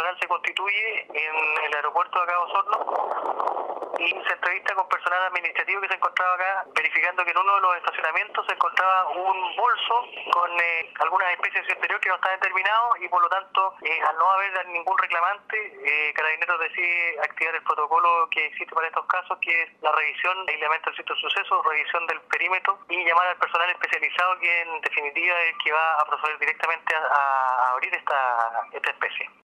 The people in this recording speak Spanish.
personal se constituye en el aeropuerto de acá de Osorno y se entrevista con personal administrativo que se encontraba acá verificando que en uno de los estacionamientos se encontraba un bolso con eh, algunas especies de interior que no está determinado y por lo tanto eh, al no haber ningún reclamante eh, Carabineros decide activar el protocolo que existe para estos casos que es la revisión de aislamiento del sitio de suceso, revisión del perímetro y llamar al personal especializado que en definitiva es el que va a proceder directamente a, a abrir esta, esta especie.